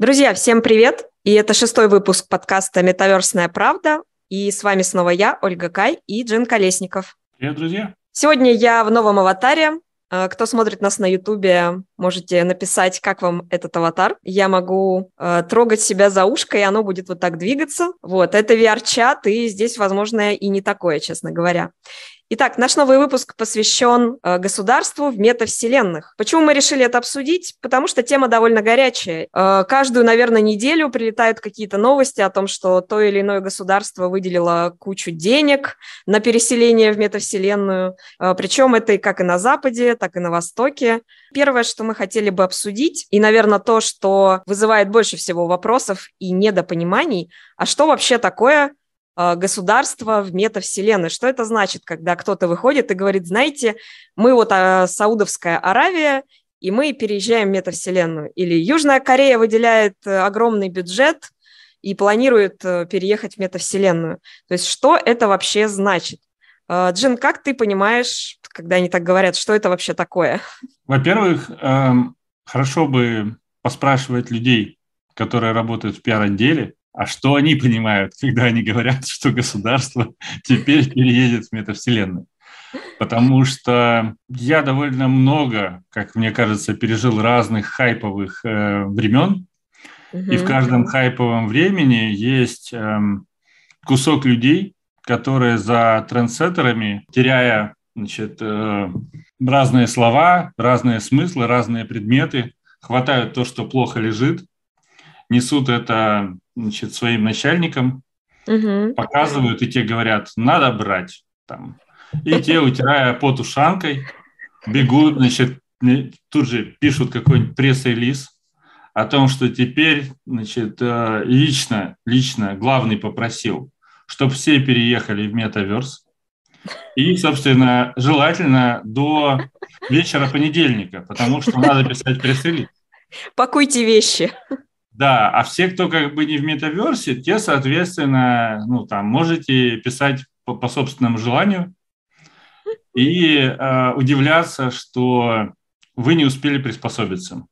Друзья, всем привет! И это шестой выпуск подкаста «Метаверсная правда». И с вами снова я, Ольга Кай и Джин Колесников. Привет, друзья! Сегодня я в новом аватаре. Э, кто смотрит нас на Ютубе, можете написать, как вам этот аватар. Я могу э, трогать себя за ушко, и оно будет вот так двигаться. Вот, это VR-чат, и здесь, возможно, и не такое, честно говоря. Итак, наш новый выпуск посвящен э, государству в метавселенных. Почему мы решили это обсудить? Потому что тема довольно горячая. Э, каждую, наверное, неделю прилетают какие-то новости о том, что то или иное государство выделило кучу денег на переселение в метавселенную. Э, причем это и как и на Западе, так и на Востоке. Первое, что мы хотели бы обсудить, и, наверное, то, что вызывает больше всего вопросов и недопониманий, а что вообще такое государства в метавселенной. Что это значит, когда кто-то выходит и говорит, знаете, мы вот а, Саудовская Аравия, и мы переезжаем в метавселенную. Или Южная Корея выделяет э, огромный бюджет и планирует э, переехать в метавселенную. То есть что это вообще значит? А, Джин, как ты понимаешь, когда они так говорят, что это вообще такое? Во-первых, эм, хорошо бы поспрашивать людей, которые работают в пиар-отделе, а что они понимают, когда они говорят, что государство теперь переедет в метавселенную? Потому что я довольно много, как мне кажется, пережил разных хайповых э, времен, угу. и в каждом хайповом времени есть э, кусок людей, которые за трендсеттерами, теряя значит, э, разные слова, разные смыслы, разные предметы, хватают то, что плохо лежит, несут это значит, своим начальникам, угу. показывают, и те говорят, надо брать. Там. И те, утирая пот ушанкой, бегут, значит, тут же пишут какой-нибудь пресс-релиз о том, что теперь, значит, э, лично, лично главный попросил, чтобы все переехали в метаверс. И, собственно, желательно до вечера понедельника, потому что надо писать пресс-релиз. Пакуйте вещи. Да, а все, кто как бы не в метаверсе, те, соответственно, ну, там, можете писать по, по собственному желанию и э, удивляться, что вы не успели приспособиться.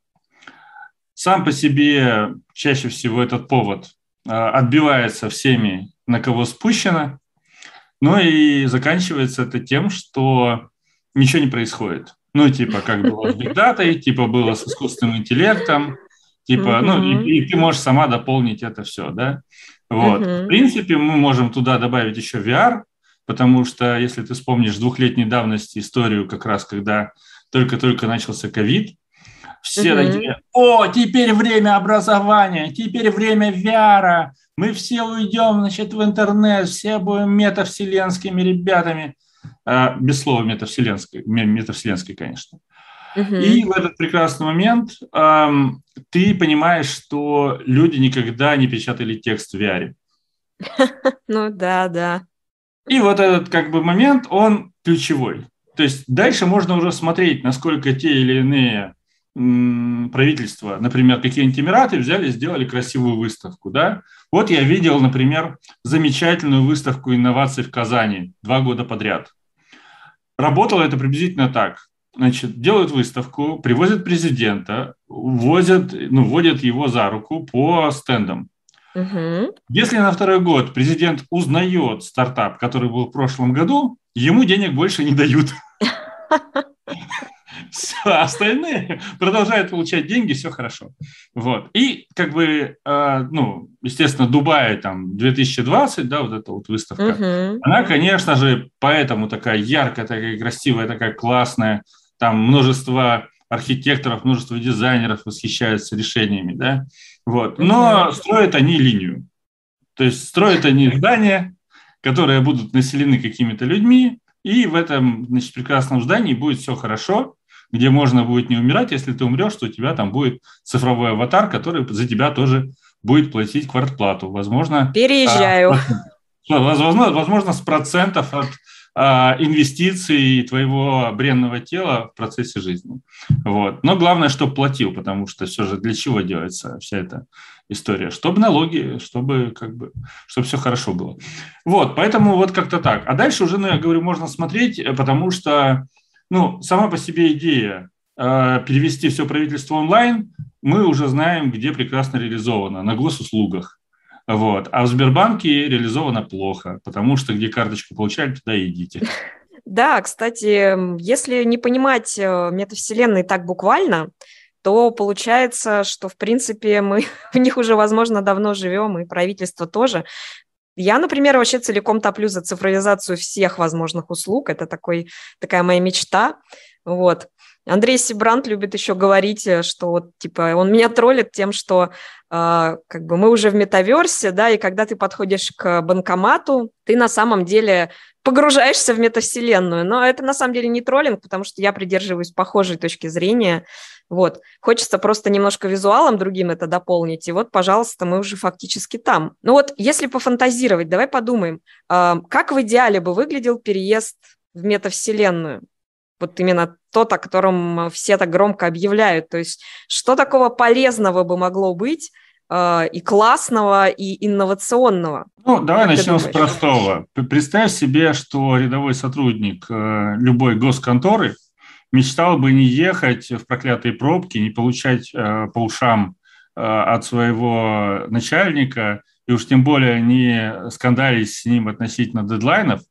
Сам по себе чаще всего этот повод э, отбивается всеми, на кого спущено, ну и заканчивается это тем, что ничего не происходит. Ну, типа, как было с бигдатой, типа было с искусственным интеллектом, Типа, mm-hmm. ну, и, и ты можешь сама дополнить это все, да. Вот. Mm-hmm. В принципе, мы можем туда добавить еще VR, потому что, если ты вспомнишь двухлетней давности историю, как раз когда только-только начался ковид, все mm-hmm. такие, о, теперь время образования, теперь время VR, мы все уйдем, значит, в интернет, все будем метавселенскими ребятами. А, без слова метавселенской, метавселенской, конечно. И в этот прекрасный момент эм, ты понимаешь, что люди никогда не печатали текст в VR. Ну да, да. И вот этот как бы момент, он ключевой. То есть дальше можно уже смотреть, насколько те или иные правительства, например, какие-нибудь Эмираты взяли, сделали красивую выставку, да. Вот я видел, например, замечательную выставку инноваций в Казани два года подряд. Работало это приблизительно так значит, делают выставку, привозят президента, возят, ну, вводят его за руку по стендам. Угу. Если на второй год президент узнает стартап, который был в прошлом году, ему денег больше не дают. Все, остальные продолжают получать деньги, все хорошо. Вот. И как бы, э, ну, естественно, Дубай там 2020, да, вот эта вот выставка, угу. она, конечно же, поэтому такая яркая, такая красивая, такая классная, там множество архитекторов, множество дизайнеров восхищаются решениями, да, вот. Но строят они линию. То есть строят они здания, которые будут населены какими-то людьми, и в этом значит, прекрасном здании будет все хорошо, где можно будет не умирать, если ты умрешь, то у тебя там будет цифровой аватар, который за тебя тоже будет платить квартплату. Возможно, переезжаю. А, возможно, возможно, с процентов от а, инвестиций твоего бренного тела в процессе жизни. Вот. Но главное, чтобы платил, потому что все же для чего делается вся эта история? Чтобы налоги, чтобы как бы, чтобы все хорошо было. Вот, поэтому вот как-то так. А дальше уже, ну, я говорю, можно смотреть, потому что, ну, сама по себе идея э, перевести все правительство онлайн, мы уже знаем, где прекрасно реализовано, на госуслугах. Вот. А в Сбербанке реализовано плохо, потому что где карточку получали, туда и идите. Да, кстати, если не понимать э, метавселенные так буквально, то получается, что, в принципе, мы в них уже, возможно, давно живем, и правительство тоже. Я, например, вообще целиком топлю за цифровизацию всех возможных услуг. Это такой, такая моя мечта. Вот. Андрей Сибрант любит еще говорить, э, что вот, типа, он меня троллит тем, что э, как бы мы уже в метаверсе, да, и когда ты подходишь к банкомату, ты на самом деле погружаешься в метавселенную. Но это на самом деле не троллинг, потому что я придерживаюсь похожей точки зрения. Вот. Хочется просто немножко визуалом другим это дополнить. И вот, пожалуйста, мы уже фактически там. Ну вот, если пофантазировать, давай подумаем, э, как в идеале бы выглядел переезд в метавселенную? Вот именно тот, о котором все так громко объявляют. То есть что такого полезного бы могло быть э, и классного, и инновационного? Ну, давай как начнем с простого. Представь себе, что рядовой сотрудник э, любой госконторы мечтал бы не ехать в проклятые пробки, не получать э, по ушам э, от своего начальника, и уж тем более не скандалить с ним относительно дедлайнов,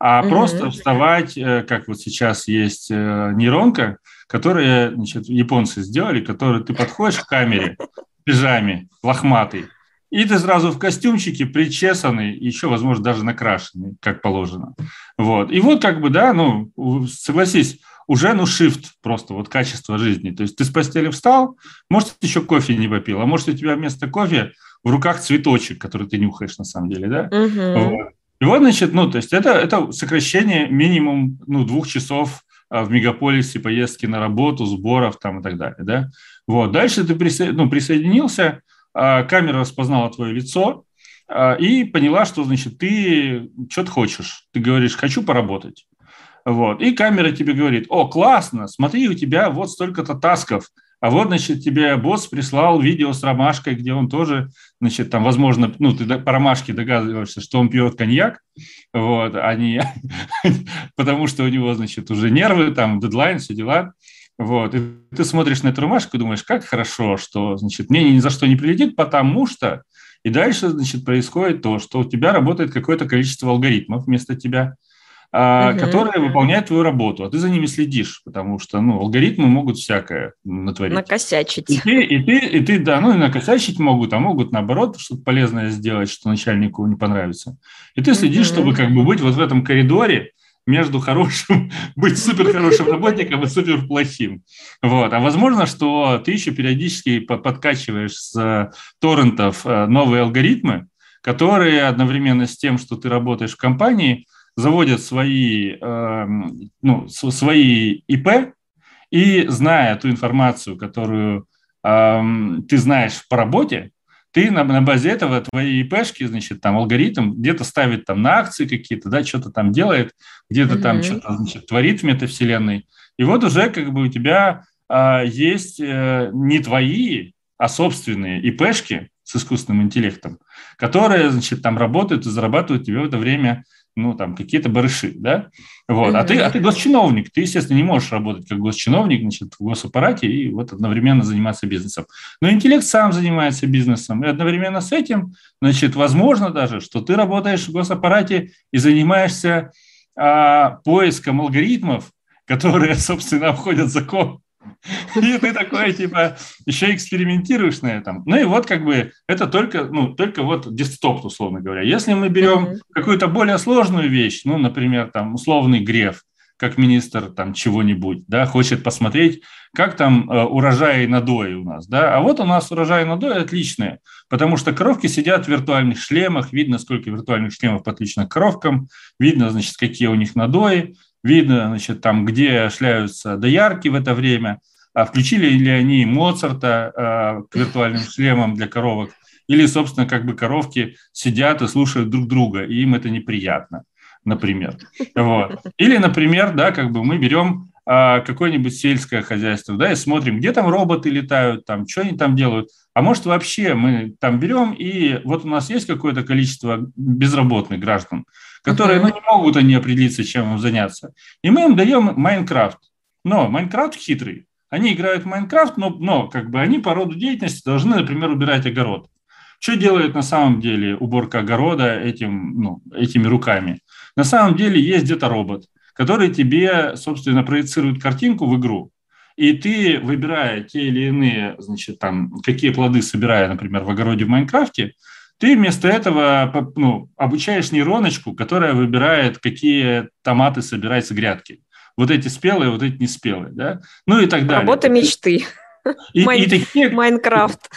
а mm просто вставать, э, как вот сейчас есть э, нейронка, которую значит, японцы сделали, которую ты подходишь к камере в пижаме, лохматый, и ты сразу в костюмчике, причесанный, еще, возможно, даже накрашенный, как положено. Вот. И вот как бы, да, ну, согласись, уже, ну, shift просто, вот качество жизни. То есть ты с постели встал, может, еще кофе не попил, а может, у тебя вместо кофе в руках цветочек, который ты нюхаешь на самом деле, да? Угу. Вот. И вот, значит, ну, то есть это, это сокращение минимум, ну, двух часов а, в мегаполисе поездки на работу, сборов там и так далее, да. Вот, дальше ты присо... ну, присоединился, а, камера распознала твое лицо а, и поняла, что, значит, ты что-то хочешь. Ты говоришь, хочу поработать. Вот, и камера тебе говорит, о, классно, смотри, у тебя вот столько-то тасков, а вот, значит, тебе босс прислал видео с ромашкой, где он тоже, значит, там, возможно, ну, ты по ромашке догадываешься, что он пьет коньяк, вот, а не, потому что у него, значит, уже нервы, там, дедлайн, все дела, вот, и ты смотришь на эту ромашку и думаешь, как хорошо, что, значит, мне ни за что не прилетит, потому что, и дальше, значит, происходит то, что у тебя работает какое-то количество алгоритмов вместо тебя, угу. которые выполняют твою работу, а ты за ними следишь, потому что ну, алгоритмы могут всякое натворить. Накосячить. И ты, и ты, и ты, да, ну и накосячить могут, а могут наоборот что-то полезное сделать, что начальнику не понравится. И ты следишь, угу. чтобы как бы быть вот в этом коридоре, между хорошим, быть супер хорошим работником и супер плохим. Вот. А возможно, что ты еще периодически подкачиваешь с торрентов э, новые алгоритмы, которые одновременно с тем, что ты работаешь в компании, заводят свои, э, ну, свои ИП, и зная ту информацию, которую э, ты знаешь по работе, ты на, на базе этого твои ИПшки, значит, там алгоритм где-то ставит там на акции какие-то, да, что-то там делает, где-то mm-hmm. там что-то, значит, творит в метавселенной. И вот уже как бы у тебя э, есть э, не твои, а собственные ИПшки с искусственным интеллектом, которые, значит, там работают и зарабатывают тебе в это время ну, там, какие-то барыши, да, вот, а ты, а ты госчиновник, ты, естественно, не можешь работать как госчиновник, значит, в госаппарате и вот одновременно заниматься бизнесом. Но интеллект сам занимается бизнесом, и одновременно с этим, значит, возможно даже, что ты работаешь в госаппарате и занимаешься а, поиском алгоритмов, которые, собственно, обходят закон, и ты такой, типа, еще экспериментируешь на этом. Ну и вот как бы это только, ну, только вот десктоп, условно говоря. Если мы берем mm-hmm. какую-то более сложную вещь, ну, например, там, условный греф, как министр там чего-нибудь, да, хочет посмотреть, как там э, урожай надои у нас, да, а вот у нас урожай надои отличные, потому что коровки сидят в виртуальных шлемах, видно, сколько виртуальных шлемов подключено к коровкам, видно, значит, какие у них надои, видно, значит, там, где шляются доярки в это время, а включили ли они Моцарта а, к виртуальным шлемам для коровок, или, собственно, как бы коровки сидят и слушают друг друга, и им это неприятно, например. Вот. Или, например, да, как бы мы берем какое-нибудь сельское хозяйство, да, и смотрим, где там роботы летают, там, что они там делают. А может, вообще мы там берем, и вот у нас есть какое-то количество безработных граждан, которые, ну, не могут они определиться, чем им заняться. И мы им даем Майнкрафт. Но Майнкрафт хитрый. они играют в Майнкрафт, но, но как бы они по роду деятельности должны, например, убирать огород. Что делает на самом деле уборка огорода этим, ну, этими руками? На самом деле есть где-то робот, который тебе, собственно, проецирует картинку в игру, и ты, выбирая те или иные, значит, там, какие плоды собирая, например, в огороде в Майнкрафте, ты вместо этого ну, обучаешь нейроночку, которая выбирает, какие томаты собирать с грядки. Вот эти спелые, вот эти не спелые, да? Ну и так далее. Работа мечты. И, Майн... и такие, Майнкрафт.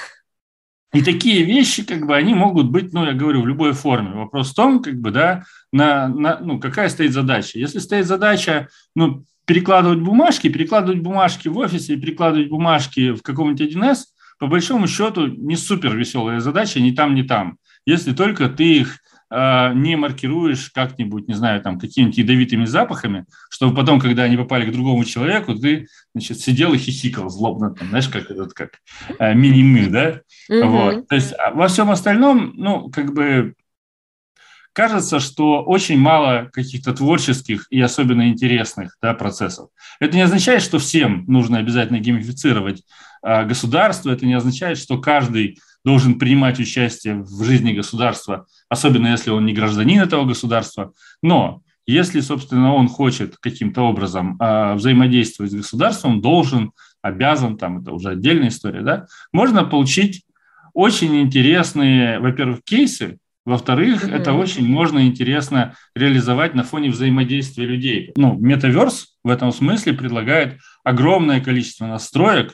И такие вещи, как бы, они могут быть, ну, я говорю, в любой форме. Вопрос в том, как бы, да, на, на, ну, какая стоит задача. Если стоит задача, ну, перекладывать бумажки, перекладывать бумажки в офисе, перекладывать бумажки в каком-нибудь 1С, по большому счету, не супер веселая задача ни там, ни там. Если только ты их не маркируешь как-нибудь, не знаю, там, какими-нибудь ядовитыми запахами, чтобы потом, когда они попали к другому человеку, ты, значит, сидел и хихикал злобно, там, знаешь, как этот, как э, мини-мы, да? Mm-hmm. Вот. То есть а во всем остальном, ну, как бы кажется, что очень мало каких-то творческих и особенно интересных да, процессов. Это не означает, что всем нужно обязательно геймифицировать а, государство, это не означает, что каждый должен принимать участие в жизни государства, особенно если он не гражданин этого государства. Но если, собственно, он хочет каким-то образом э, взаимодействовать с государством, должен, обязан, там это уже отдельная история, да, можно получить очень интересные, во-первых, кейсы, во-вторых, mm-hmm. это очень можно интересно реализовать на фоне взаимодействия людей. Ну, метаверс в этом смысле предлагает огромное количество настроек,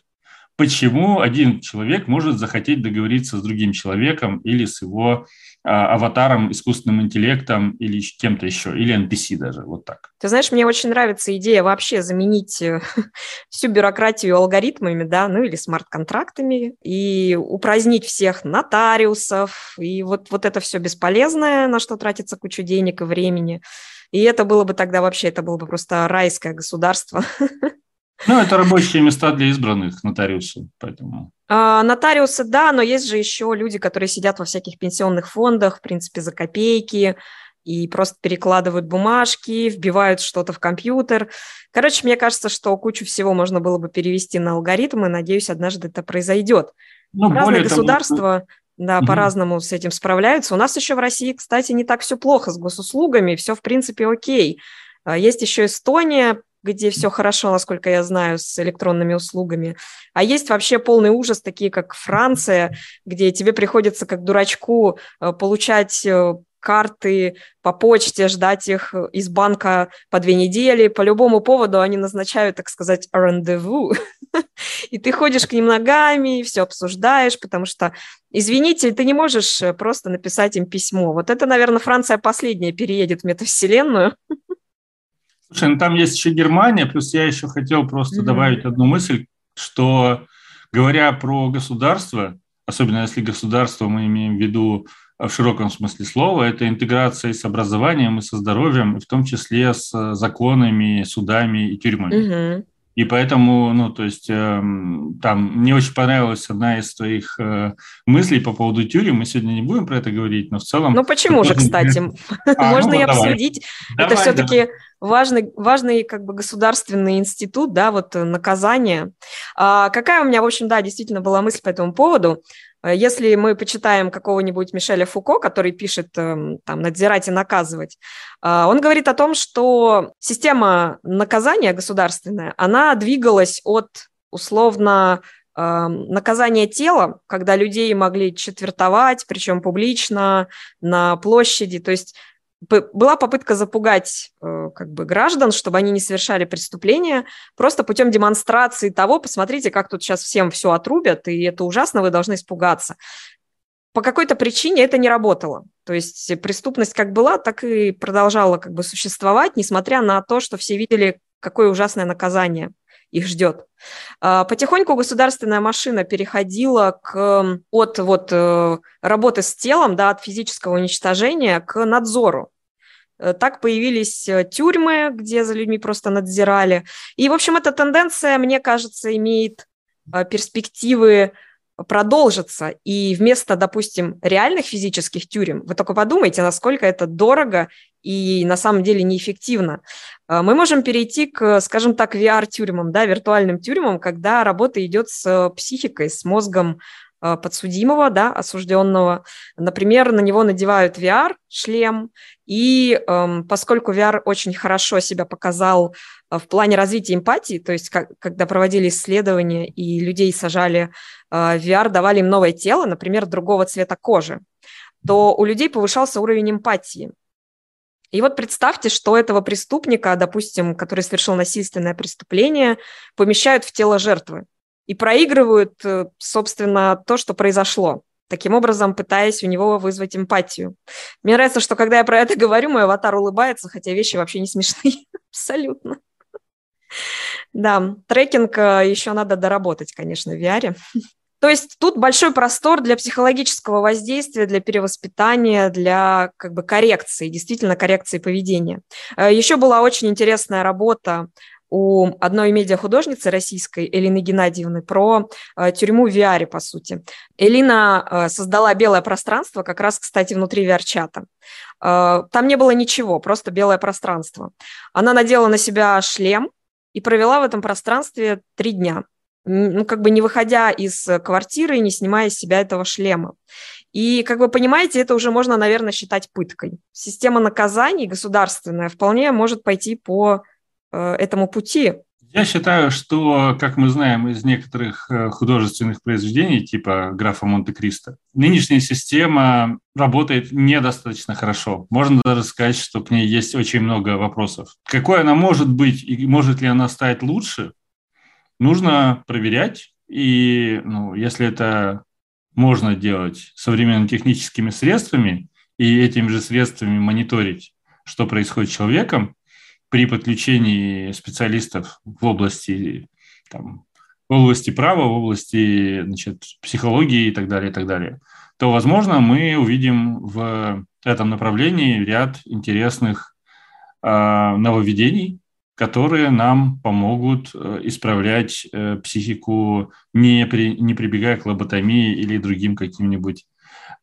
почему один человек может захотеть договориться с другим человеком или с его а, аватаром, искусственным интеллектом или кем-то еще, или NPC даже, вот так. Ты знаешь, мне очень нравится идея вообще заменить э, всю бюрократию алгоритмами, да, ну или смарт-контрактами, и упразднить всех нотариусов, и вот, вот это все бесполезное, на что тратится кучу денег и времени. И это было бы тогда вообще, это было бы просто райское государство. Ну, это рабочие места для избранных нотариусов, поэтому... А, нотариусы, да, но есть же еще люди, которые сидят во всяких пенсионных фондах, в принципе, за копейки, и просто перекладывают бумажки, вбивают что-то в компьютер. Короче, мне кажется, что кучу всего можно было бы перевести на алгоритмы, надеюсь, однажды это произойдет. Ну, Разные государства того, да, угу. по-разному с этим справляются. У нас еще в России, кстати, не так все плохо с госуслугами, все, в принципе, окей. А, есть еще Эстония, где все хорошо, насколько я знаю, с электронными услугами. А есть вообще полный ужас, такие как Франция, где тебе приходится как дурачку э, получать э, карты по почте, ждать их из банка по две недели. По любому поводу они назначают, так сказать, рандеву. И ты ходишь к ним ногами, все обсуждаешь, потому что, извините, ты не можешь э, просто написать им письмо. Вот это, наверное, Франция последняя переедет в метавселенную. Слушай, ну там есть еще Германия, плюс я еще хотел просто mm-hmm. добавить одну мысль, что говоря про государство, особенно если государство мы имеем в виду в широком смысле слова, это интеграция с образованием и со здоровьем, в том числе с законами, судами и тюрьмами. Mm-hmm. И поэтому, ну, то есть, э, там, мне очень понравилась одна из твоих э, мыслей по поводу тюрем. Мы сегодня не будем про это говорить, но в целом... Ну, почему же, кстати? А, Можно ну, и обсудить. Давай, это все-таки. Важный, важный как бы государственный институт, да, вот э, наказание. А, какая у меня, в общем, да, действительно была мысль по этому поводу. Э, если мы почитаем какого-нибудь Мишеля Фуко, который пишет эм, там «надзирать и наказывать», э, он говорит о том, что система наказания государственная, она двигалась от условно эм, наказания тела, когда людей могли четвертовать, причем публично, на площади. То есть была попытка запугать э, как бы граждан, чтобы они не совершали преступления, просто путем демонстрации того, посмотрите, как тут сейчас всем все отрубят, и это ужасно, вы должны испугаться. По какой-то причине это не работало. То есть преступность как была, так и продолжала как бы существовать, несмотря на то, что все видели, какое ужасное наказание их ждет. А, потихоньку государственная машина переходила к, от вот, э, работы с телом, да, от физического уничтожения к надзору. Э, так появились э, тюрьмы, где за людьми просто надзирали. И, в общем, эта тенденция, мне кажется, имеет перспективы продолжится. И вместо, допустим, реальных физических тюрем, вы только подумайте, насколько это дорого и на самом деле неэффективно. А, мы можем перейти к, скажем так, VR-тюрьмам, да, виртуальным тюрьмам, когда работа идет с психикой, с мозгом а, подсудимого, да, осужденного. Например, на него надевают VR-шлем, и эм, поскольку VR очень хорошо себя показал в плане развития эмпатии, то есть как, когда проводили исследования и людей сажали э, VR, давали им новое тело, например, другого цвета кожи, то у людей повышался уровень эмпатии. И вот представьте, что этого преступника, допустим, который совершил насильственное преступление, помещают в тело жертвы и проигрывают, э, собственно, то, что произошло, таким образом пытаясь у него вызвать эмпатию. Мне нравится, что когда я про это говорю, мой аватар улыбается, хотя вещи вообще не смешные. Абсолютно. Да, трекинг э, еще надо доработать, конечно, в VR. То есть тут большой простор для психологического воздействия, для перевоспитания, для как бы коррекции, действительно коррекции поведения. Э, еще была очень интересная работа у одной медиахудожницы российской, Элины Геннадьевны, про э, тюрьму в VR, по сути. Элина э, создала белое пространство, как раз, кстати, внутри VR-чата. Там не было ничего, просто белое пространство. Она надела на себя шлем и провела в этом пространстве три дня ну, как бы не выходя из квартиры и не снимая с себя этого шлема. И, как вы понимаете, это уже можно, наверное, считать пыткой. Система наказаний государственная вполне может пойти по э, этому пути. Я считаю, что, как мы знаем из некоторых э, художественных произведений, типа графа Монте-Кристо, нынешняя система работает недостаточно хорошо. Можно даже сказать, что к ней есть очень много вопросов. Какой она может быть и может ли она стать лучше, нужно проверять. И ну, если это можно делать современными техническими средствами и этими же средствами мониторить, что происходит с человеком при подключении специалистов в области, там, в области права, в области значит, психологии и так далее, и так далее, то, возможно, мы увидим в этом направлении ряд интересных э, нововведений, которые нам помогут э, исправлять э, психику, не, при, не прибегая к лоботомии или другим каким-нибудь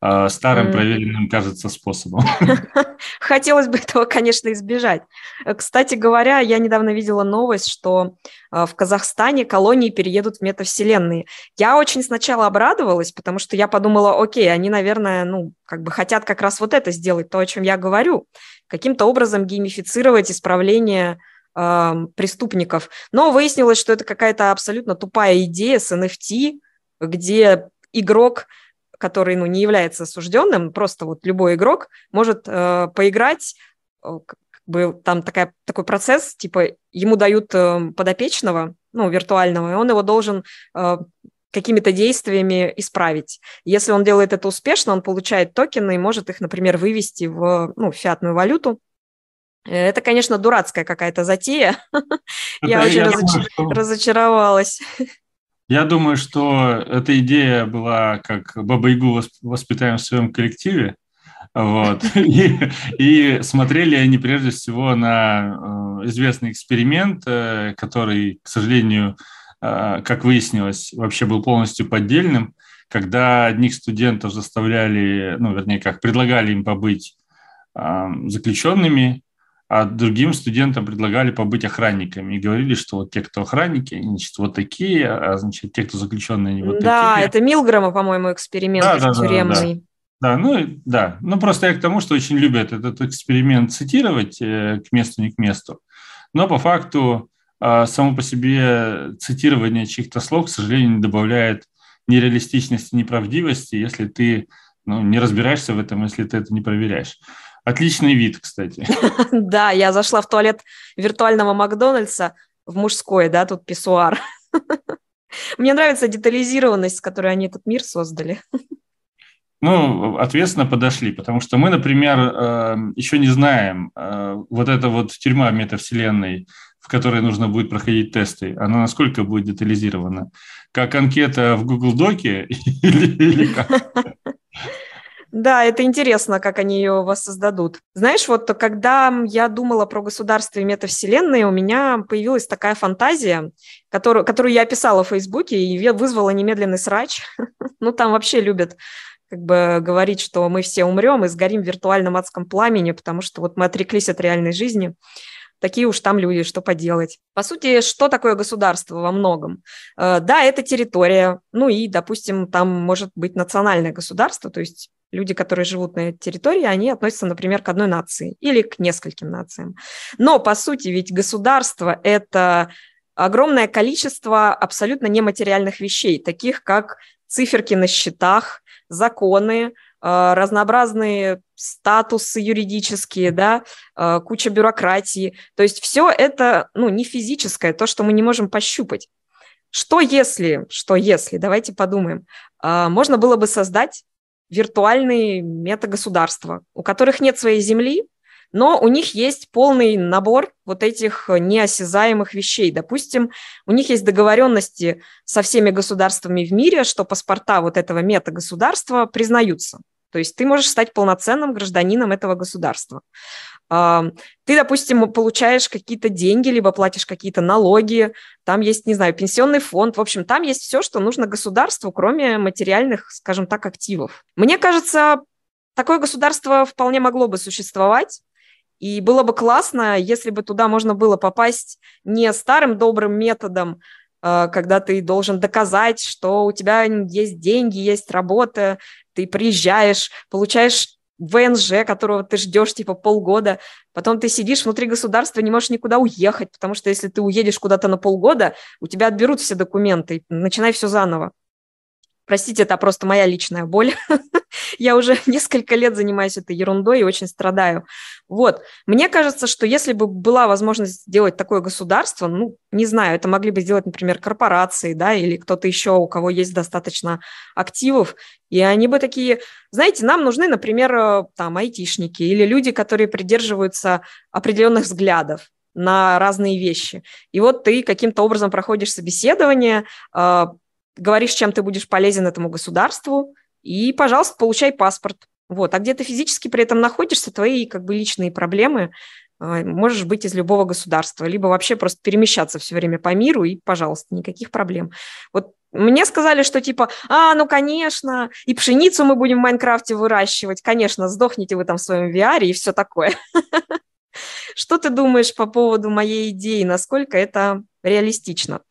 э, старым проверенным, кажется, способом. Хотелось бы этого, конечно, избежать. Кстати говоря, я недавно видела новость, что в Казахстане колонии переедут в метавселенные. Я очень сначала обрадовалась, потому что я подумала, окей, они, наверное, ну, как бы хотят как раз вот это сделать, то, о чем я говорю, каким-то образом геймифицировать исправление преступников. Но выяснилось, что это какая-то абсолютно тупая идея с NFT, где игрок, который ну, не является осужденным, просто вот любой игрок может э, поиграть, э, как бы там такая, такой процесс, типа ему дают э, подопечного, ну, виртуального, и он его должен э, какими-то действиями исправить. Если он делает это успешно, он получает токены и может их, например, вывести в ну, фиатную валюту, это, конечно, дурацкая какая-то затея. Я очень разочаровалась. Я думаю, что эта идея была как Баба-Ягу воспитаем в своем коллективе. Вот. И, и смотрели они прежде всего на э, известный эксперимент, э, который, к сожалению, э, как выяснилось, вообще был полностью поддельным, когда одних студентов заставляли, ну, вернее, как предлагали им побыть заключенными, а другим студентам предлагали побыть охранниками и говорили, что вот те, кто охранники, они, значит, вот такие, а значит, те, кто заключенные, они вот да, такие. Да, это Милграма, по-моему, эксперимент да, да, тюремный. Да, да. Да, ну да, ну просто я к тому, что очень любят этот эксперимент цитировать э, к месту, не к месту. Но по факту э, само по себе цитирование чьих-то слов, к сожалению, не добавляет ни реалистичности, ни правдивости, если ты ну, не разбираешься в этом, если ты это не проверяешь. Отличный вид, кстати. Да, я зашла в туалет виртуального Макдональдса в мужской, да, тут писсуар. Мне нравится детализированность, с которой они этот мир создали. Ну, ответственно подошли, потому что мы, например, э, еще не знаем, э, вот эта вот тюрьма метавселенной, в которой нужно будет проходить тесты, она насколько будет детализирована? Как анкета в Google Доке или, или как? Да, это интересно, как они ее воссоздадут. Знаешь, вот когда я думала про государство и метавселенные, у меня появилась такая фантазия, которую, которую я описала в Фейсбуке и вызвала немедленный срач. ну, там вообще любят как бы говорить, что мы все умрем и сгорим в виртуальном адском пламени, потому что вот мы отреклись от реальной жизни. Такие уж там люди, что поделать. По сути, что такое государство во многом? Э, да, это территория, ну и, допустим, там может быть национальное государство, то есть люди, которые живут на этой территории, они относятся, например, к одной нации или к нескольким нациям. Но, по сути, ведь государство – это огромное количество абсолютно нематериальных вещей, таких как циферки на счетах, законы, э, разнообразные статусы юридические, да, э, куча бюрократии. То есть все это ну, не физическое, то, что мы не можем пощупать. Что если, что если, давайте подумаем, э, можно было бы создать виртуальные метагосударства, у которых нет своей земли, но у них есть полный набор вот этих неосязаемых вещей. Допустим, у них есть договоренности со всеми государствами в мире, что паспорта вот этого метагосударства признаются. То есть ты можешь стать полноценным гражданином этого государства. Ты, допустим, получаешь какие-то деньги, либо платишь какие-то налоги, там есть, не знаю, пенсионный фонд, в общем, там есть все, что нужно государству, кроме материальных, скажем так, активов. Мне кажется, такое государство вполне могло бы существовать, и было бы классно, если бы туда можно было попасть не старым добрым методом, а, когда ты должен доказать, что у тебя есть деньги, есть работа, ты приезжаешь, получаешь ВНЖ, которого ты ждешь типа полгода, потом ты сидишь внутри государства, не можешь никуда уехать, потому что если ты уедешь куда-то на полгода, у тебя отберут все документы, начинай все заново. Простите, это просто моя личная боль. Я уже несколько лет занимаюсь этой ерундой и очень страдаю. Вот. Мне кажется, что если бы была возможность сделать такое государство, ну, не знаю, это могли бы сделать, например, корпорации, да, или кто-то еще, у кого есть достаточно активов, и они бы такие, знаете, нам нужны, например, э, там, айтишники или люди, которые придерживаются определенных взглядов на разные вещи. И вот ты каким-то образом проходишь собеседование, э, говоришь, чем ты будешь полезен этому государству, и, пожалуйста, получай паспорт. Вот. А где ты физически при этом находишься, твои как бы личные проблемы, э, можешь быть из любого государства, либо вообще просто перемещаться все время по миру, и, пожалуйста, никаких проблем. Вот мне сказали, что типа, а, ну, конечно, и пшеницу мы будем в Майнкрафте выращивать, конечно, сдохните вы там в своем VR и все такое. Что ты думаешь по поводу моей идеи, насколько это реалистично?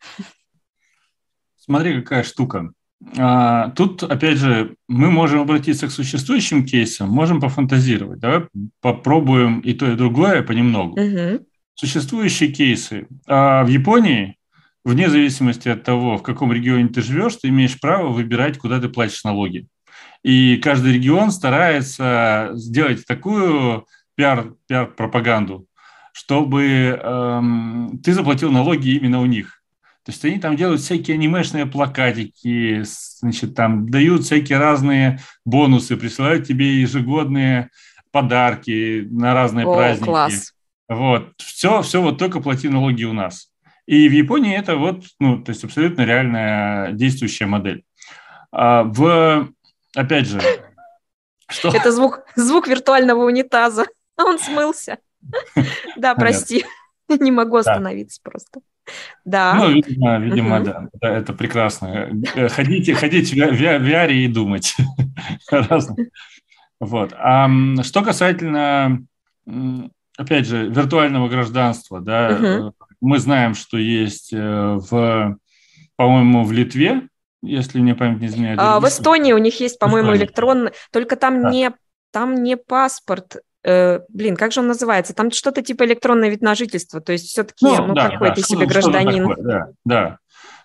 Смотри, какая штука. А, тут, опять же, мы можем обратиться к существующим кейсам, можем пофантазировать. Давай попробуем и то, и другое понемногу. Угу. Существующие кейсы. А в Японии, вне зависимости от того, в каком регионе ты живешь, ты имеешь право выбирать, куда ты платишь налоги. И каждый регион старается сделать такую пиар, пиар-пропаганду, чтобы эм, ты заплатил налоги именно у них. То есть они там делают всякие анимешные плакатики, значит, там дают всякие разные бонусы, присылают тебе ежегодные подарки на разные О, праздники. Класс. Вот, все, все вот только плати налоги у нас. И в Японии это вот, ну, то есть абсолютно реальная действующая модель. А в, опять же, что? Это звук, звук виртуального унитаза. Он смылся. Да, прости, не могу остановиться просто. Да. Ну, видимо, видимо угу. да, да, это прекрасно. Э, ходите, ходить в VR и думать. Вот. А что касательно, опять же, виртуального гражданства, да, угу. мы знаем, что есть э, в, по-моему, в Литве, если мне память не изменяет. А, в Эстонии у них есть, по-моему, электронный, только там да. не там не паспорт, э, блин, как же он называется? Там что-то типа электронное вид на жительство, то есть все-таки, ну, ну да, какой да, ты себе гражданин. Такое, да, да.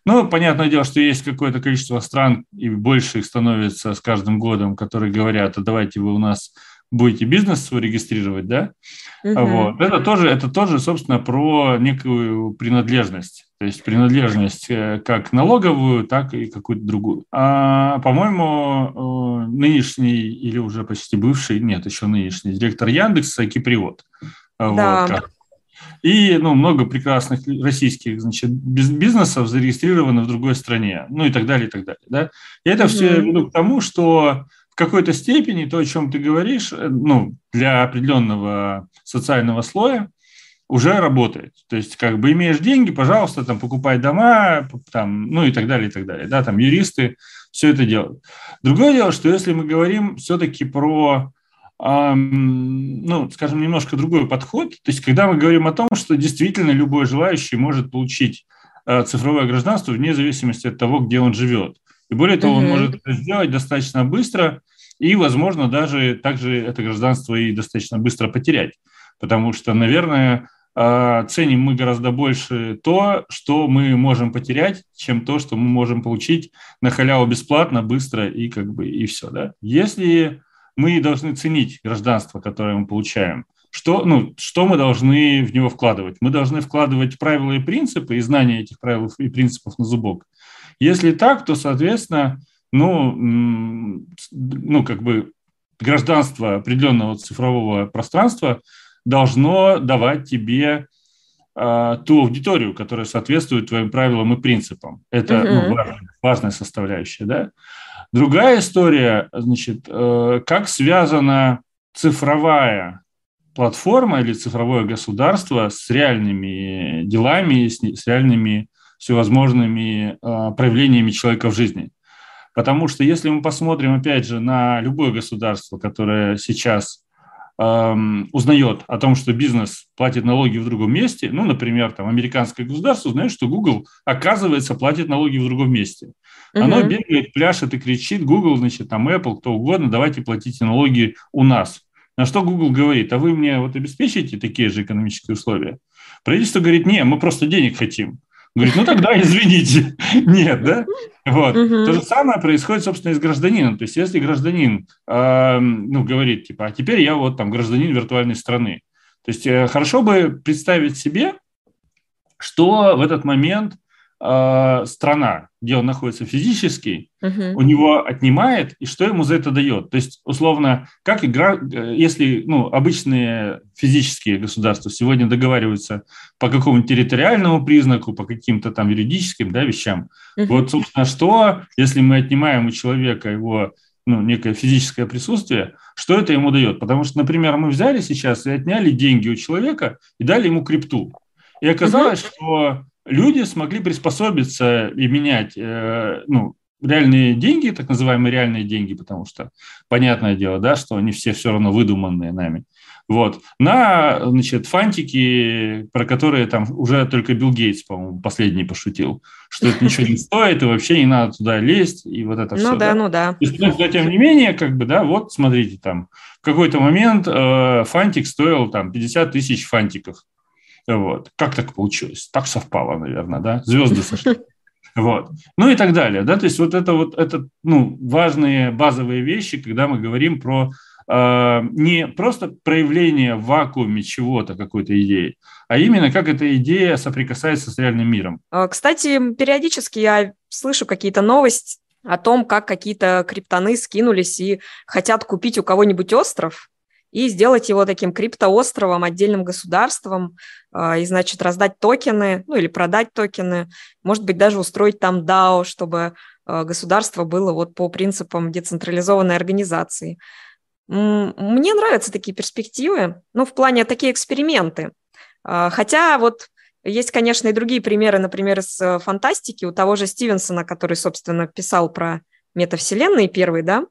Ну, понятное дело, что есть какое-то количество стран, и больше их становится с каждым годом, которые говорят, а давайте вы у нас будете бизнес свой регистрировать, да? Угу. Вот. Это тоже, это тоже, собственно, про некую принадлежность. То есть принадлежность э, как налоговую, так и какую-то другую. А, по-моему, э, нынешний или уже почти бывший, нет, еще нынешний директор Яндекса Киприот. Да. Вот, и ну, много прекрасных российских значит, бизнесов зарегистрировано в другой стране, ну и так далее, и так далее. Да? И это mm-hmm. все веду к тому, что в какой-то степени то, о чем ты говоришь, э, ну, для определенного социального слоя, уже работает. То есть, как бы имеешь деньги, пожалуйста, там покупай дома, там, ну и так далее, и так далее. Да, там юристы все это делать. Другое дело, что если мы говорим все-таки про ну, скажем, немножко другой подход. То есть, когда мы говорим о том, что действительно любой желающий может получить э, цифровое гражданство вне зависимости от того, где он живет. И более того, он может это сделать достаточно быстро и, возможно, даже также это гражданство и достаточно быстро потерять. Потому что, наверное, ценим мы гораздо больше то, что мы можем потерять, чем то, что мы можем получить на халяву бесплатно, быстро и как бы и все. Да? Если мы должны ценить гражданство, которое мы получаем. Что, ну, что мы должны в него вкладывать? Мы должны вкладывать правила и принципы, и знания этих правил и принципов на зубок. Если так, то, соответственно, ну, ну как бы гражданство определенного цифрового пространства должно давать тебе э, ту аудиторию, которая соответствует твоим правилам и принципам. Это mm-hmm. ну, важная, важная составляющая, да. Другая история, значит, э, как связана цифровая платформа или цифровое государство с реальными делами, с, с реальными всевозможными э, проявлениями человека в жизни. Потому что если мы посмотрим, опять же, на любое государство, которое сейчас узнает о том, что бизнес платит налоги в другом месте, ну, например, там, американское государство узнает, что Google, оказывается, платит налоги в другом месте. Оно бегает, пляшет и кричит, Google, значит, там Apple, кто угодно, давайте платите налоги у нас. На что Google говорит, а вы мне вот обеспечите такие же экономические условия? Правительство говорит, не, мы просто денег хотим. Говорит, ну тогда извините. Нет, да? Вот. Угу. То же самое происходит, собственно, и с гражданином. То есть, если гражданин э, ну, говорит, типа, а теперь я вот там гражданин виртуальной страны. То есть, э, хорошо бы представить себе, что в этот момент э, страна, где он находится физически, uh-huh. у него отнимает, и что ему за это дает. То есть, условно, как игра, э, если ну, обычные физические государства сегодня договариваются по какому-нибудь территориальному признаку, по каким-то там юридическим да, вещам, uh-huh. вот, собственно, что, если мы отнимаем у человека его ну, некое физическое присутствие, что это ему дает? Потому что, например, мы взяли сейчас и отняли деньги у человека и дали ему крипту. И оказалось, uh-huh. что люди смогли приспособиться и менять э, ну, реальные деньги, так называемые реальные деньги, потому что понятное дело, да, что они все все равно выдуманные нами. Вот. На, значит, фантики, про которые там уже только Билл Гейтс, по-моему, последний пошутил, что это ничего не стоит, и вообще не надо туда лезть, и вот это все. Ну да, да, ну да. Но, тем не менее, как бы, да, вот, смотрите, там, в какой-то момент э, фантик стоил там 50 тысяч фантиков. Вот. Как так получилось? Так совпало, наверное, да? Звезды сошли. Вот. Ну и так далее. Да? То есть вот это вот это, ну, важные базовые вещи, когда мы говорим про э, не просто проявление в вакууме чего-то, какой-то идеи, а именно как эта идея соприкасается с реальным миром. А, кстати, периодически я слышу какие-то новости о том, как какие-то криптоны скинулись и хотят купить у кого-нибудь остров, и сделать его таким криптоостровом, отдельным государством, а, и, значит, раздать токены, ну или продать токены, может быть, даже устроить там DAO, чтобы а, государство было вот по принципам децентрализованной организации. Мне нравятся такие перспективы, ну, в плане такие эксперименты. А, хотя вот есть, конечно, и другие примеры, например, из э, фантастики, у того же Стивенсона, который, собственно, писал про метавселенные первый, да,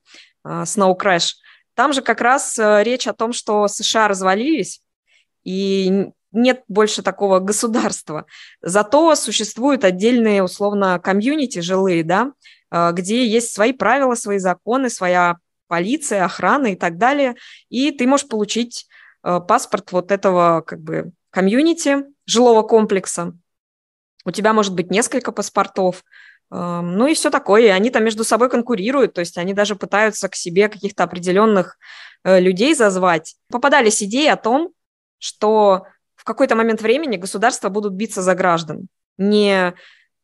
Snow Crash – там же как раз э, речь о том, что США развалились, и нет больше такого государства. Зато существуют отдельные, условно, комьюнити жилые, да, э, где есть свои правила, свои законы, своя полиция, охрана и так далее. И ты можешь получить э, паспорт вот этого как бы комьюнити, жилого комплекса. У тебя может быть несколько паспортов, ну и все такое. И они там между собой конкурируют, то есть они даже пытаются к себе каких-то определенных э, людей зазвать. Попадались идеи о том, что в какой-то момент времени государства будут биться за граждан. Не,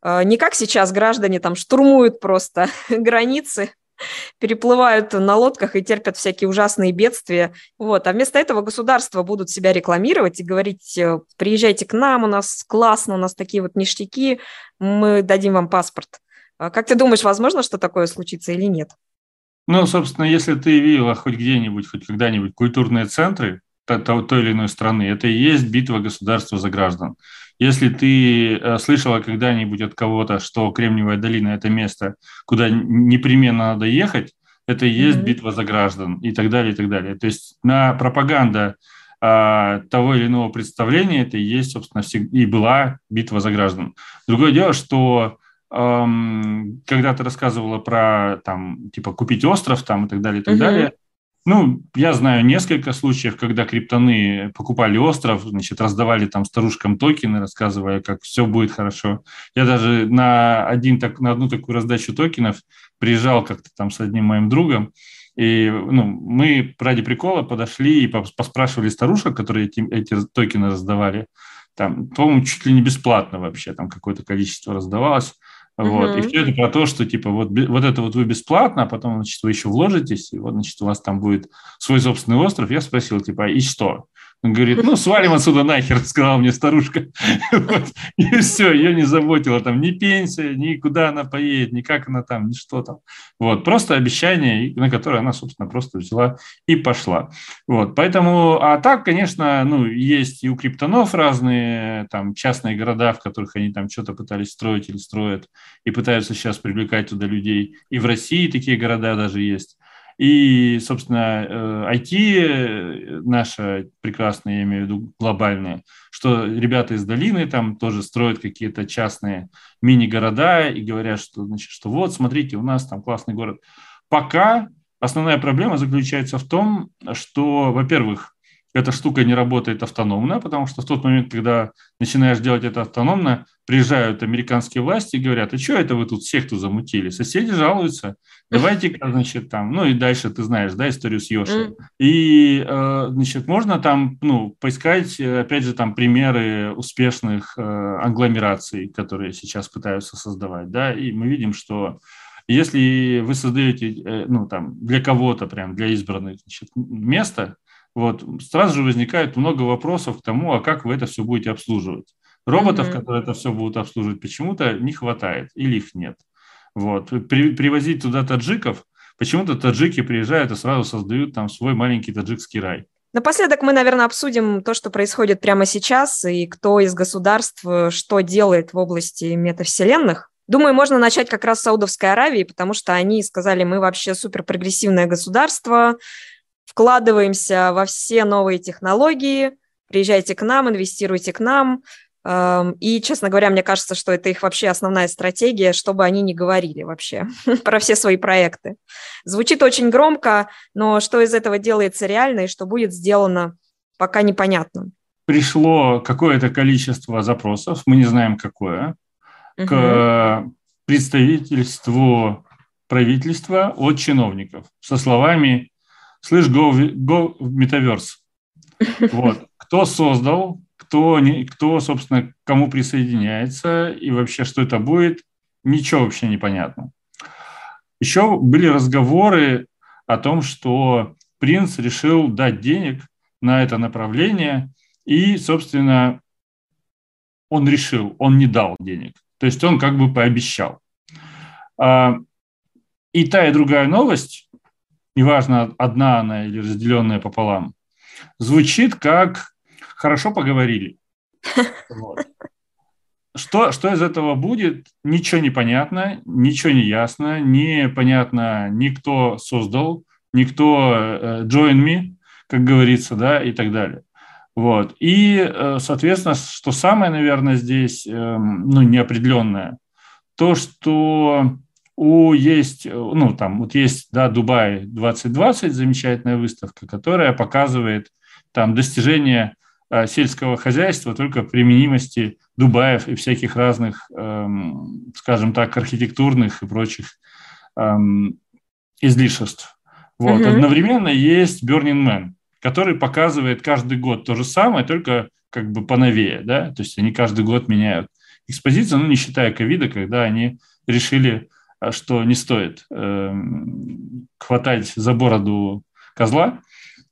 э, не как сейчас граждане там штурмуют просто границы, переплывают на лодках и терпят всякие ужасные бедствия. Вот. А вместо этого государства будут себя рекламировать и говорить, э, приезжайте к нам, у нас классно, у нас такие вот ништяки, мы дадим вам паспорт. А как ты думаешь, возможно, что такое случится или нет? Ну, собственно, если ты видела хоть где-нибудь, хоть когда-нибудь культурные центры той, той или иной страны, это и есть битва государства за граждан. Если ты э, слышала когда-нибудь от кого-то, что Кремниевая долина – это место, куда непременно надо ехать, это и есть mm-hmm. битва за граждан и так далее, и так далее. То есть на пропаганда а, того или иного представления это и есть, собственно, и была битва за граждан. Другое дело, что эм, когда ты рассказывала про там типа купить остров там и так далее, и так mm-hmm. далее, ну, я знаю несколько случаев, когда криптоны покупали остров, значит, раздавали там старушкам токены, рассказывая, как все будет хорошо. Я даже на, один, так, на одну такую раздачу токенов приезжал как-то там с одним моим другом, и ну, мы ради прикола подошли и поспрашивали старушек, которые эти, эти токены раздавали. Там, по-моему, чуть ли не бесплатно вообще, там какое-то количество раздавалось. Вот. Uh-huh. И все это про то, что типа вот, вот это вот вы бесплатно, а потом, значит, вы еще вложитесь, и вот, значит, у вас там будет свой собственный остров. Я спросил, типа, и что? Он говорит, ну, свалим отсюда нахер, сказала мне старушка. И все, ее не заботила там ни пенсия, ни куда она поедет, ни как она там, ни что там. Вот, просто обещание, на которое она, собственно, просто взяла и пошла. Вот, поэтому, а так, конечно, ну, есть и у криптонов разные там частные города, в которых они там что-то пытались строить или строят, и пытаются сейчас привлекать туда людей. И в России такие города даже есть. И, собственно, IT э, наша прекрасная, я имею в виду глобальная, что ребята из долины там тоже строят какие-то частные мини-города и говорят, что, значит, что вот, смотрите, у нас там классный город. Пока основная проблема заключается в том, что, во-первых, эта штука не работает автономно, потому что в тот момент, когда начинаешь делать это автономно, приезжают американские власти и говорят, а что это вы тут секту замутили? Соседи жалуются, давайте, значит, там, ну и дальше ты знаешь, да, историю с Йоши. И, э, значит, можно там, ну, поискать, опять же, там примеры успешных э, англомераций, которые сейчас пытаются создавать, да, и мы видим, что если вы создаете, э, ну, там, для кого-то, прям для избранных, значит, место, вот, сразу же возникает много вопросов к тому, а как вы это все будете обслуживать. Роботов, mm-hmm. которые это все будут обслуживать, почему-то не хватает или их нет. Вот. При, привозить туда таджиков, почему-то таджики приезжают и сразу создают там свой маленький таджикский рай. Напоследок мы, наверное, обсудим то, что происходит прямо сейчас, и кто из государств э, что делает в области метавселенных. Думаю, можно начать как раз с Саудовской Аравии, потому что они сказали, мы вообще супер прогрессивное государство, вкладываемся во все новые технологии, приезжайте к нам, инвестируйте к нам. Эм, и, честно говоря, мне кажется, что это их вообще основная стратегия, чтобы они не говорили вообще про все свои проекты. Звучит очень громко, но что из этого делается реально и что будет сделано, пока непонятно. Пришло какое-то количество запросов, мы не знаем какое, угу. к представительству правительства от чиновников со словами слышь, go, go в метаверс. Вот. Кто создал, кто, не, кто, собственно, кому присоединяется и вообще, что это будет, ничего вообще не понятно. Еще были разговоры о том, что принц решил дать денег на это направление, и, собственно, он решил, он не дал денег. То есть он как бы пообещал. А, и та, и другая новость неважно, одна она или разделенная пополам, звучит как «хорошо поговорили». Вот. Что, что из этого будет, ничего не понятно, ничего не ясно, непонятно никто создал, никто uh, join me, как говорится, да, и так далее. Вот. И, э, соответственно, что самое, наверное, здесь, эм, ну, неопределенное, то, что у есть, ну, там, вот есть, да, Дубай 2020, замечательная выставка, которая показывает там достижения э, сельского хозяйства, только применимости Дубаев и всяких разных, эм, скажем так, архитектурных и прочих эм, излишеств. Вот. Угу. Одновременно есть Burning Man, который показывает каждый год то же самое, только как бы поновее, да, то есть они каждый год меняют экспозицию, ну, не считая ковида, когда они решили что не стоит э, хватать за бороду козла.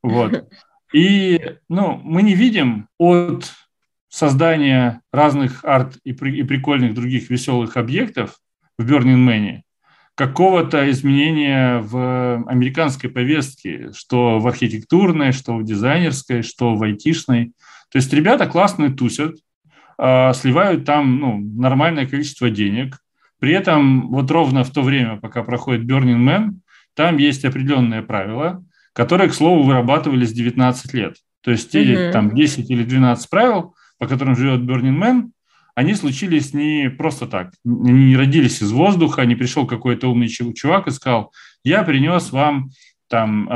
Вот. И ну, мы не видим от создания разных арт и, при, и прикольных других веселых объектов в Burning Man какого-то изменения в американской повестке, что в архитектурной, что в дизайнерской, что в айтишной. То есть ребята классные тусят, э, сливают там ну, нормальное количество денег. При этом вот ровно в то время, пока проходит Burning Man, там есть определенные правила, которые, к слову, вырабатывались 19 лет. То есть те угу. там 10 или 12 правил, по которым живет Burning Man, они случились не просто так. Они не родились из воздуха, не пришел какой-то умный чувак и сказал, я принес вам там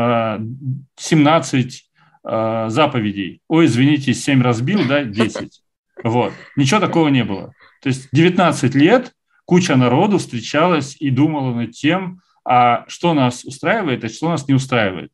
17 э, э, заповедей. Ой, извините, 7 разбил, да, 10. Вот. Ничего такого не было. То есть 19 лет куча народу встречалась и думала над тем, а что нас устраивает, а что нас не устраивает.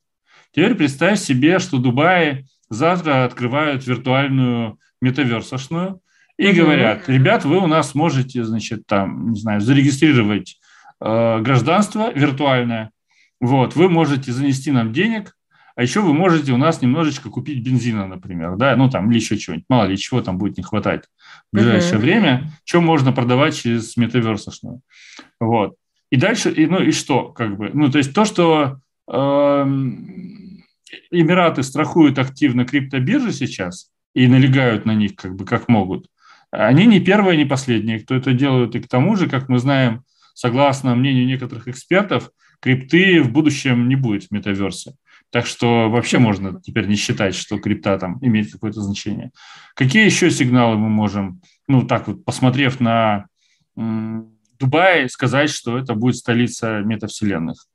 Теперь представь себе, что Дубае завтра открывают виртуальную метаверсошную и угу. говорят, ребят, вы у нас можете, значит, там, не знаю, зарегистрировать э, гражданство виртуальное, вот, вы можете занести нам денег, а еще вы можете у нас немножечко купить бензина, например, да, ну там или еще чего-нибудь, мало ли чего там будет не хватать в ближайшее uh-huh. время, что можно продавать через метаверсошную. Вот. И дальше, и, ну и что, как бы, ну то есть то, что э, Эмираты страхуют активно криптобиржи сейчас и налегают на них как бы как могут, они не первые, не последние, кто это делают, и к тому же, как мы знаем, согласно мнению некоторых экспертов, крипты в будущем не будет в метаверсе. Так что вообще можно теперь не считать, что крипта там имеет какое-то значение. Какие еще сигналы мы можем, ну так вот, посмотрев на м, Дубай, сказать, что это будет столица метавселенных?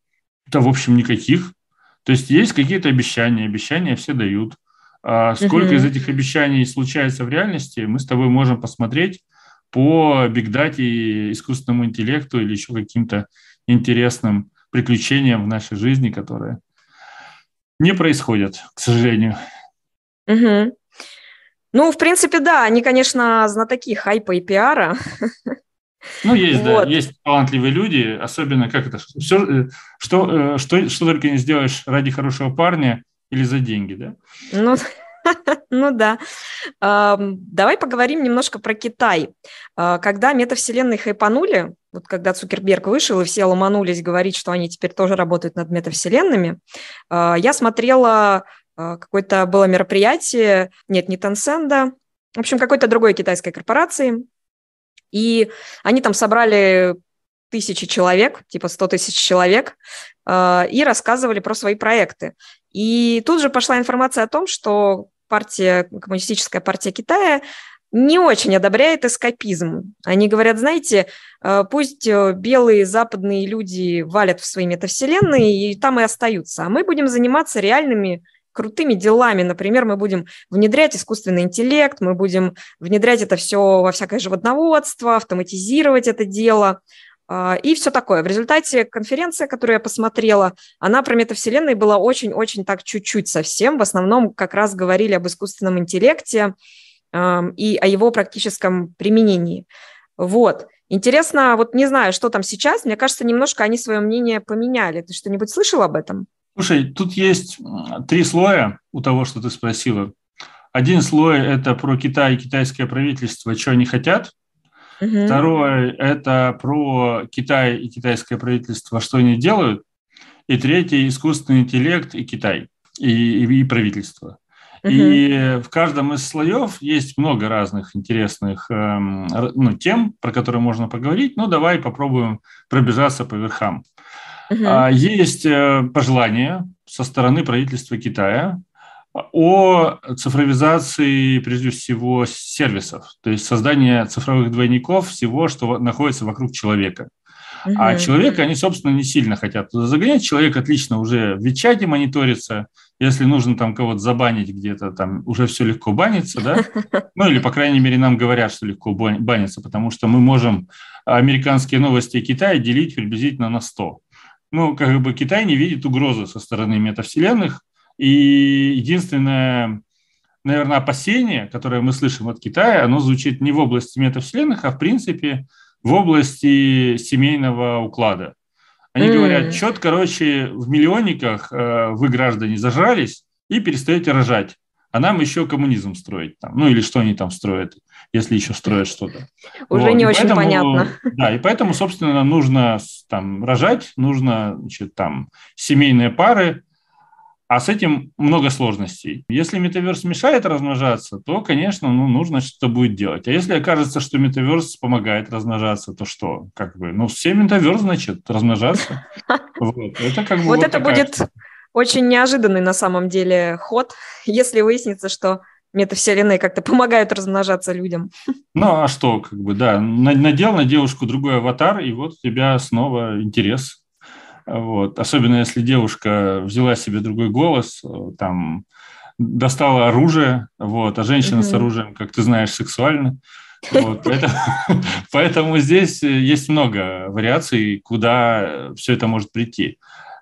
Это, в общем, никаких. То есть есть какие-то обещания, обещания все дают. А сколько uh из этих обещаний случается в реальности, мы с тобой можем посмотреть по бигдате, искусственному интеллекту или еще каким-то интересным приключениям в нашей жизни, которые не происходят, к сожалению. Угу. Ну, в принципе, да, они, конечно, знатоки хайпа и пиара. Ну, есть, вот. да, есть талантливые люди, особенно, как это, все, э, что, э, что, что только не сделаешь ради хорошего парня или за деньги, да? Ну, Ну да. Давай поговорим немножко про Китай. А, когда метавселенные хайпанули, вот когда Цукерберг вышел и все ломанулись говорить, что они теперь тоже работают над метавселенными, а, я смотрела а, какое-то было мероприятие, нет, не Tencent, в общем, какой-то другой китайской корпорации, и они там собрали тысячи человек, типа 100 тысяч человек, и рассказывали про свои проекты. И тут же пошла информация о том, что партия, коммунистическая партия Китая не очень одобряет эскапизм. Они говорят, знаете, э, пусть э, белые западные люди валят в свои метавселенные и там и остаются, а мы будем заниматься реальными крутыми делами. Например, мы будем внедрять искусственный интеллект, мы будем внедрять это все во всякое животноводство, автоматизировать это дело. А, и все такое. В результате конференция, которую я посмотрела, она про метавселенные была очень-очень так чуть-чуть совсем. В основном как раз говорили об искусственном интеллекте и о его практическом применении. Вот. Интересно, вот не знаю, что там сейчас. Мне кажется, немножко они свое мнение поменяли. Ты что-нибудь слышал об этом? Слушай, тут есть три слоя у того, что ты спросила. Один слой – это про Китай и китайское правительство, что они хотят – Угу. Второе – это про Китай и китайское правительство, что они делают. И третье – искусственный интеллект и Китай, и, и, и правительство. Угу. И в каждом из слоев есть много разных интересных эм, ну, тем, про которые можно поговорить. Ну, давай попробуем пробежаться по верхам. Угу. Есть э, пожелания со стороны правительства Китая о цифровизации, прежде всего, сервисов, то есть создание цифровых двойников всего, что находится вокруг человека. Угу. А человека они, собственно, не сильно хотят туда загонять. Человек отлично уже в Вичате мониторится. Если нужно там кого-то забанить где-то, там уже все легко банится, да? Ну или, по крайней мере, нам говорят, что легко банится, потому что мы можем американские новости Китая делить приблизительно на 100. Ну, как бы Китай не видит угрозы со стороны метавселенных, и единственное, наверное, опасение, которое мы слышим от Китая, оно звучит не в области метавселенных, а в принципе в области семейного уклада. Они mm. говорят, что-то, короче, в миллионниках э, вы, граждане, зажрались и перестаете рожать. А нам еще коммунизм строить там. Ну или что они там строят, если еще строят что-то. Уже вот. не и очень поэтому, понятно. Да, и поэтому, собственно, нужно там рожать, нужно значит, там семейные пары, А с этим много сложностей. Если метаверс мешает размножаться, то, конечно, ну, нужно что-то будет делать. А если окажется, что метаверс помогает размножаться, то что? Как бы, ну, все метаверс, значит, размножаться. Вот, это как бы вот, вот это будет очень неожиданный на самом деле ход, если выяснится, что метавселенные как-то помогают размножаться людям. Ну, а что, как бы, да, надел на девушку другой аватар, и вот у тебя снова интерес вот. Особенно если девушка взяла себе другой голос, э, там, достала оружие, вот, а женщина mm-hmm. с оружием, как ты знаешь, сексуальна. Вот, поэтому, поэтому здесь есть много вариаций, куда все это может прийти.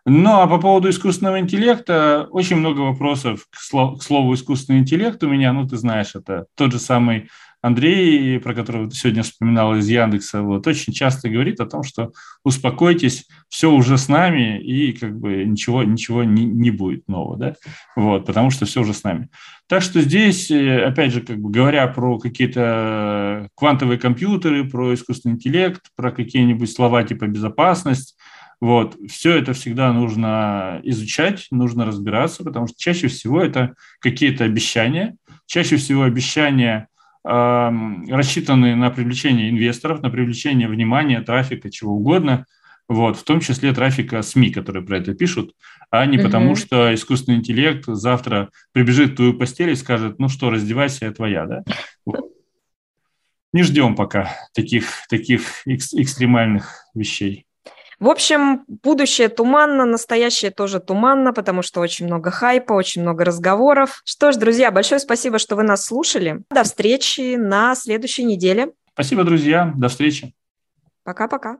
Ну, а по поводу искусственного интеллекта, очень много вопросов к слову, к слову искусственный интеллект у меня, ну, ты знаешь, это тот же самый Андрей, про которого ты сегодня вспоминал из Яндекса, вот, очень часто говорит о том, что успокойтесь, все уже с нами, и как бы ничего, ничего не, не будет нового, да, вот, потому что все уже с нами. Так что здесь, э, опять же, как бы говоря про какие-то квантовые компьютеры, про искусственный интеллект, про какие-нибудь слова типа безопасность, вот, все это всегда нужно изучать, нужно разбираться, потому что чаще всего это какие-то обещания, чаще всего обещания рассчитаны на привлечение инвесторов, на привлечение внимания, трафика, чего угодно, вот, в том числе трафика СМИ, которые про это пишут, а не угу. потому, что искусственный интеллект завтра прибежит в твою постель и скажет, ну что, раздевайся, я твоя, да? Вот. Не ждем пока таких, таких экстремальных вещей. В общем, будущее туманно, настоящее тоже туманно, потому что очень много хайпа, очень много разговоров. Что ж, друзья, большое спасибо, что вы нас слушали. До встречи на следующей неделе. Спасибо, друзья. До встречи. Пока-пока.